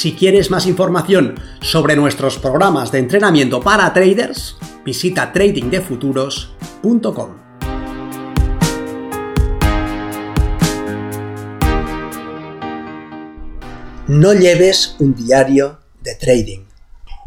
Si quieres más información sobre nuestros programas de entrenamiento para traders, visita tradingdefuturos.com. No lleves un diario de trading.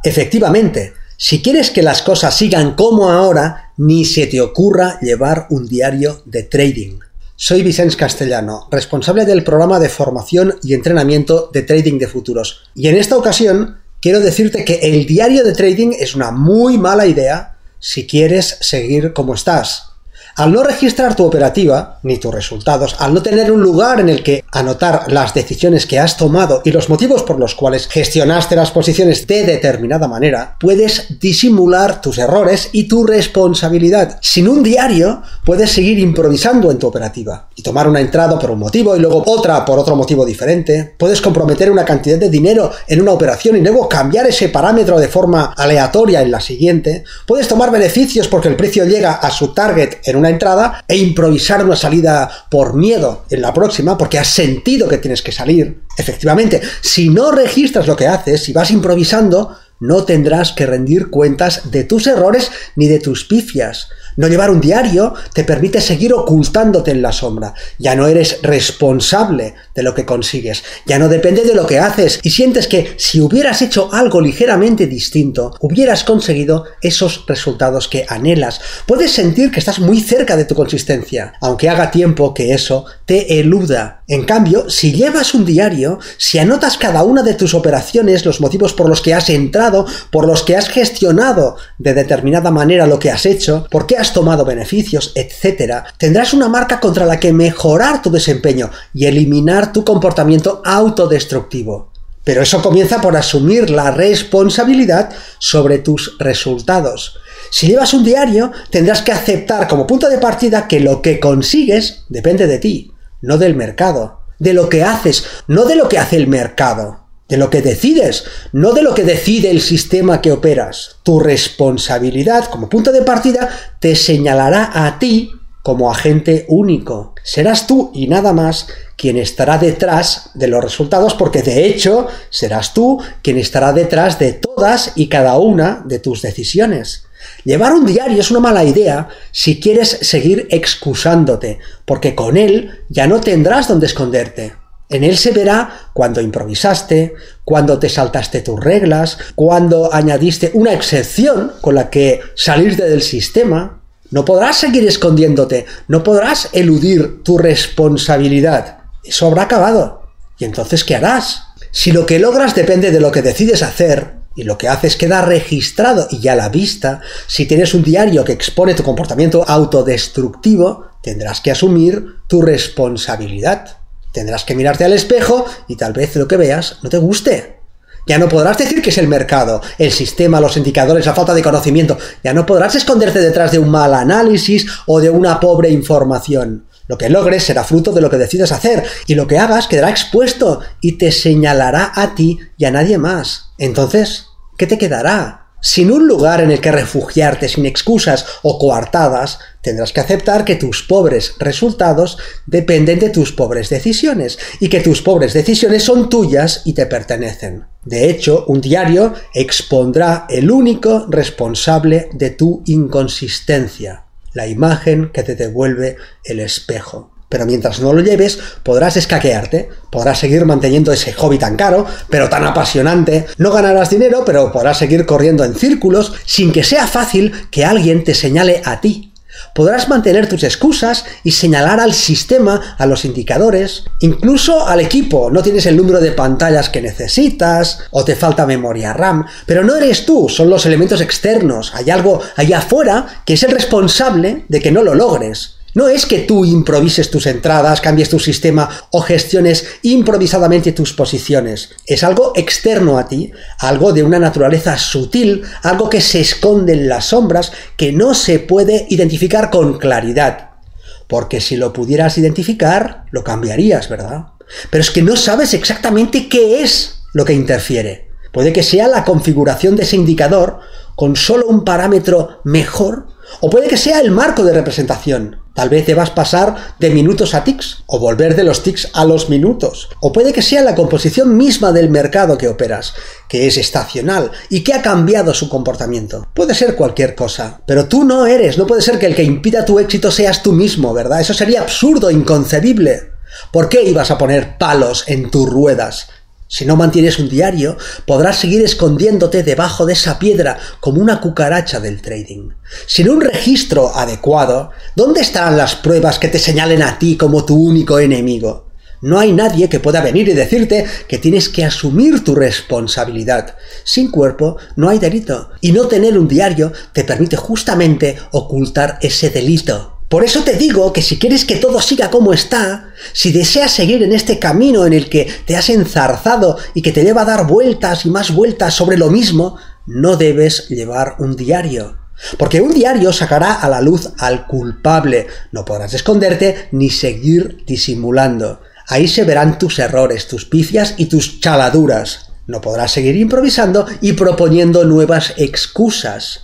Efectivamente, si quieres que las cosas sigan como ahora, ni se te ocurra llevar un diario de trading. Soy Vicens Castellano, responsable del programa de formación y entrenamiento de trading de futuros. Y en esta ocasión quiero decirte que el diario de trading es una muy mala idea si quieres seguir como estás. Al no registrar tu operativa, ni tus resultados, al no tener un lugar en el que anotar las decisiones que has tomado y los motivos por los cuales gestionaste las posiciones de determinada manera, puedes disimular tus errores y tu responsabilidad. Sin un diario, puedes seguir improvisando en tu operativa y tomar una entrada por un motivo y luego otra por otro motivo diferente. Puedes comprometer una cantidad de dinero en una operación y luego cambiar ese parámetro de forma aleatoria en la siguiente. Puedes tomar beneficios porque el precio llega a su target en un una entrada e improvisar una salida por miedo en la próxima, porque has sentido que tienes que salir. Efectivamente, si no registras lo que haces, si vas improvisando, no tendrás que rendir cuentas de tus errores ni de tus pifias. No llevar un diario te permite seguir ocultándote en la sombra. Ya no eres responsable de lo que consigues. Ya no depende de lo que haces y sientes que si hubieras hecho algo ligeramente distinto, hubieras conseguido esos resultados que anhelas. Puedes sentir que estás muy cerca de tu consistencia, aunque haga tiempo que eso te eluda. En cambio, si llevas un diario, si anotas cada una de tus operaciones, los motivos por los que has entrado, por los que has gestionado de determinada manera lo que has hecho, por qué tomado beneficios, etc., tendrás una marca contra la que mejorar tu desempeño y eliminar tu comportamiento autodestructivo. Pero eso comienza por asumir la responsabilidad sobre tus resultados. Si llevas un diario, tendrás que aceptar como punto de partida que lo que consigues depende de ti no del mercado, de lo que haces, no de lo que hace el mercado, de lo que decides, no de lo que decide el sistema que operas. Tu responsabilidad como punto de partida te señalará a ti como agente único. Serás tú y nada más quien estará detrás de los resultados porque de hecho serás tú quien estará detrás de todas y cada una de tus decisiones. Llevar un diario es una mala idea si quieres seguir excusándote, porque con él ya no tendrás donde esconderte. En él se verá cuando improvisaste, cuando te saltaste tus reglas, cuando añadiste una excepción con la que salirte del sistema. No podrás seguir escondiéndote, no podrás eludir tu responsabilidad. Eso habrá acabado. ¿Y entonces qué harás? Si lo que logras depende de lo que decides hacer, y lo que haces queda registrado y ya a la vista, si tienes un diario que expone tu comportamiento autodestructivo, tendrás que asumir tu responsabilidad. Tendrás que mirarte al espejo y tal vez lo que veas no te guste. Ya no podrás decir que es el mercado, el sistema, los indicadores, la falta de conocimiento. Ya no podrás esconderte detrás de un mal análisis o de una pobre información. Lo que logres será fruto de lo que decidas hacer y lo que hagas quedará expuesto y te señalará a ti y a nadie más. Entonces, ¿qué te quedará? Sin un lugar en el que refugiarte sin excusas o coartadas, tendrás que aceptar que tus pobres resultados dependen de tus pobres decisiones y que tus pobres decisiones son tuyas y te pertenecen. De hecho, un diario expondrá el único responsable de tu inconsistencia la imagen que te devuelve el espejo. Pero mientras no lo lleves, podrás escaquearte, podrás seguir manteniendo ese hobby tan caro, pero tan apasionante, no ganarás dinero, pero podrás seguir corriendo en círculos sin que sea fácil que alguien te señale a ti, Podrás mantener tus excusas y señalar al sistema, a los indicadores, incluso al equipo. No tienes el número de pantallas que necesitas o te falta memoria RAM, pero no eres tú, son los elementos externos. Hay algo allá afuera que es el responsable de que no lo logres. No es que tú improvises tus entradas, cambies tu sistema o gestiones improvisadamente tus posiciones. Es algo externo a ti, algo de una naturaleza sutil, algo que se esconde en las sombras, que no se puede identificar con claridad. Porque si lo pudieras identificar, lo cambiarías, ¿verdad? Pero es que no sabes exactamente qué es lo que interfiere. Puede que sea la configuración de ese indicador con solo un parámetro mejor, o puede que sea el marco de representación. Tal vez debas pasar de minutos a tics, o volver de los tics a los minutos. O puede que sea la composición misma del mercado que operas, que es estacional y que ha cambiado su comportamiento. Puede ser cualquier cosa, pero tú no eres, no puede ser que el que impida tu éxito seas tú mismo, ¿verdad? Eso sería absurdo, inconcebible. ¿Por qué ibas a poner palos en tus ruedas? Si no mantienes un diario, podrás seguir escondiéndote debajo de esa piedra como una cucaracha del trading. Sin un registro adecuado, ¿dónde estarán las pruebas que te señalen a ti como tu único enemigo? No hay nadie que pueda venir y decirte que tienes que asumir tu responsabilidad. Sin cuerpo no hay delito. Y no tener un diario te permite justamente ocultar ese delito. Por eso te digo que si quieres que todo siga como está, si deseas seguir en este camino en el que te has enzarzado y que te lleva a dar vueltas y más vueltas sobre lo mismo, no debes llevar un diario. Porque un diario sacará a la luz al culpable. No podrás esconderte ni seguir disimulando. Ahí se verán tus errores, tus picias y tus chaladuras. No podrás seguir improvisando y proponiendo nuevas excusas.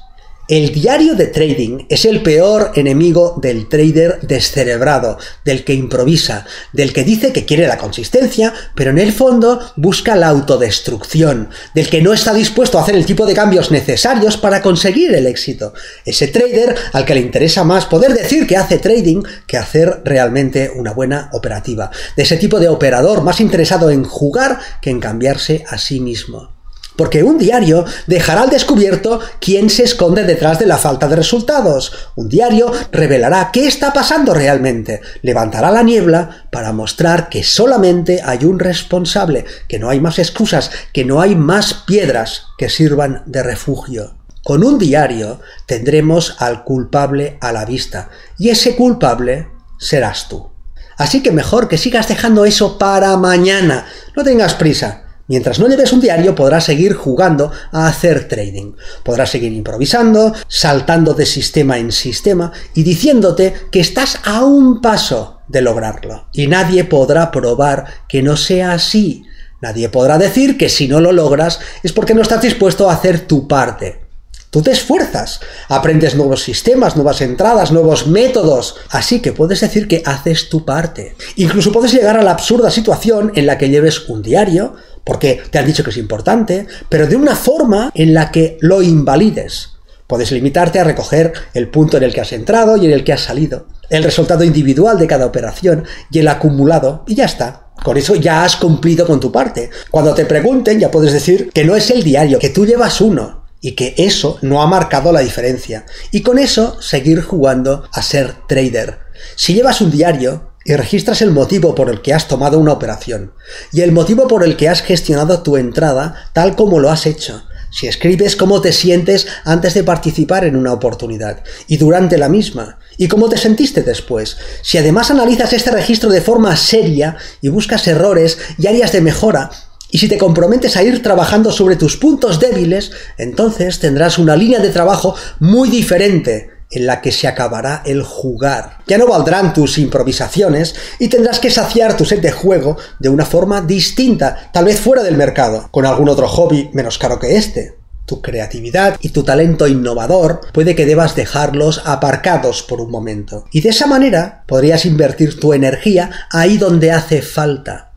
El diario de trading es el peor enemigo del trader descerebrado, del que improvisa, del que dice que quiere la consistencia, pero en el fondo busca la autodestrucción, del que no está dispuesto a hacer el tipo de cambios necesarios para conseguir el éxito. Ese trader al que le interesa más poder decir que hace trading que hacer realmente una buena operativa. De ese tipo de operador más interesado en jugar que en cambiarse a sí mismo porque un diario dejará al descubierto quién se esconde detrás de la falta de resultados. Un diario revelará qué está pasando realmente, levantará la niebla para mostrar que solamente hay un responsable, que no hay más excusas, que no hay más piedras que sirvan de refugio. Con un diario tendremos al culpable a la vista, y ese culpable serás tú. Así que mejor que sigas dejando eso para mañana. No tengas prisa. Mientras no lleves un diario podrás seguir jugando a hacer trading. Podrás seguir improvisando, saltando de sistema en sistema y diciéndote que estás a un paso de lograrlo. Y nadie podrá probar que no sea así. Nadie podrá decir que si no lo logras es porque no estás dispuesto a hacer tu parte. Tú te esfuerzas, aprendes nuevos sistemas, nuevas entradas, nuevos métodos, así que puedes decir que haces tu parte. Incluso puedes llegar a la absurda situación en la que lleves un diario, porque te han dicho que es importante, pero de una forma en la que lo invalides. Puedes limitarte a recoger el punto en el que has entrado y en el que has salido, el resultado individual de cada operación y el acumulado, y ya está. Con eso ya has cumplido con tu parte. Cuando te pregunten ya puedes decir que no es el diario, que tú llevas uno, y que eso no ha marcado la diferencia. Y con eso seguir jugando a ser trader. Si llevas un diario, y registras el motivo por el que has tomado una operación y el motivo por el que has gestionado tu entrada tal como lo has hecho. Si escribes cómo te sientes antes de participar en una oportunidad y durante la misma, y cómo te sentiste después. Si además analizas este registro de forma seria y buscas errores y áreas de mejora, y si te comprometes a ir trabajando sobre tus puntos débiles, entonces tendrás una línea de trabajo muy diferente en la que se acabará el jugar. Ya no valdrán tus improvisaciones y tendrás que saciar tu set de juego de una forma distinta, tal vez fuera del mercado, con algún otro hobby menos caro que este. Tu creatividad y tu talento innovador puede que debas dejarlos aparcados por un momento. Y de esa manera podrías invertir tu energía ahí donde hace falta.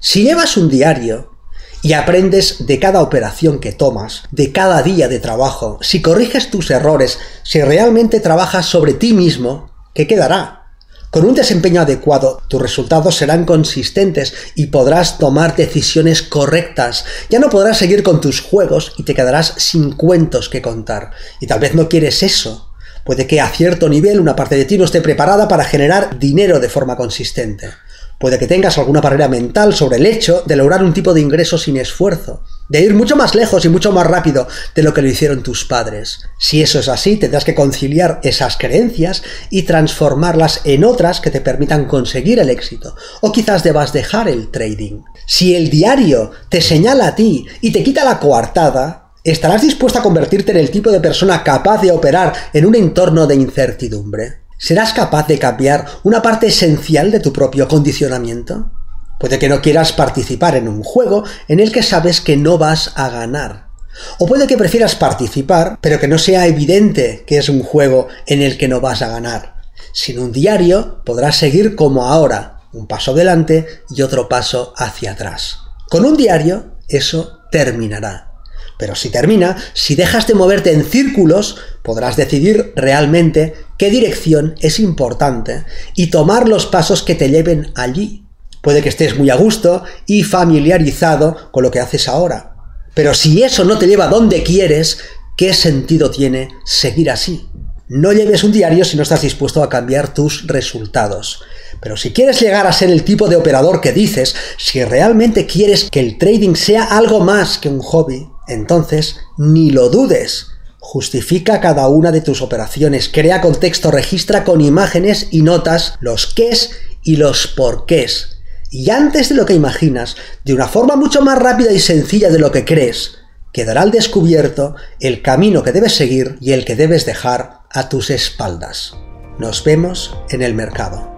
Si llevas un diario, y aprendes de cada operación que tomas, de cada día de trabajo. Si corriges tus errores, si realmente trabajas sobre ti mismo, ¿qué quedará? Con un desempeño adecuado, tus resultados serán consistentes y podrás tomar decisiones correctas. Ya no podrás seguir con tus juegos y te quedarás sin cuentos que contar. Y tal vez no quieres eso. Puede que a cierto nivel una parte de ti no esté preparada para generar dinero de forma consistente. Puede que tengas alguna barrera mental sobre el hecho de lograr un tipo de ingreso sin esfuerzo. de ir mucho más lejos y mucho más rápido de lo que lo hicieron tus padres. Si eso es así, tendrás que conciliar esas creencias y transformarlas en otras que te permitan conseguir el éxito. O quizás debas dejar el trading. Si el diario te señala a ti y te quita la coartada, ¿estarás dispuesto a convertirte en el tipo de persona capaz de operar en un entorno de incertidumbre? ¿Serás capaz de cambiar una parte esencial de tu propio condicionamiento? Puede que no quieras participar en un juego en el que sabes que no vas a ganar. O puede que prefieras participar, pero que no sea evidente que es un juego en el que no vas a ganar. Sin un diario podrás seguir como ahora, un paso adelante y otro paso hacia atrás. Con un diario eso terminará. Pero si termina, si dejas de moverte en círculos, podrás decidir realmente qué dirección es importante y tomar los pasos que te lleven allí Puede que estés muy a gusto y familiarizado con lo que haces ahora. Pero si eso no te lleva donde quieres, ¿qué sentido tiene seguir así? No lleves un diario si no estás dispuesto a cambiar tus resultados. Pero si quieres llegar a ser el tipo de operador que dices, si realmente quieres que el trading sea algo más que un hobby, entonces ni lo dudes. Justifica cada una de tus operaciones, crea contexto, registra con imágenes y notas los qués y los porqués y antes de lo que imaginas, de una forma mucho más rápida y sencilla de lo que crees, quedará al descubierto el camino que debes seguir y el que debes dejar a tus espaldas. Nos vemos en el mercado.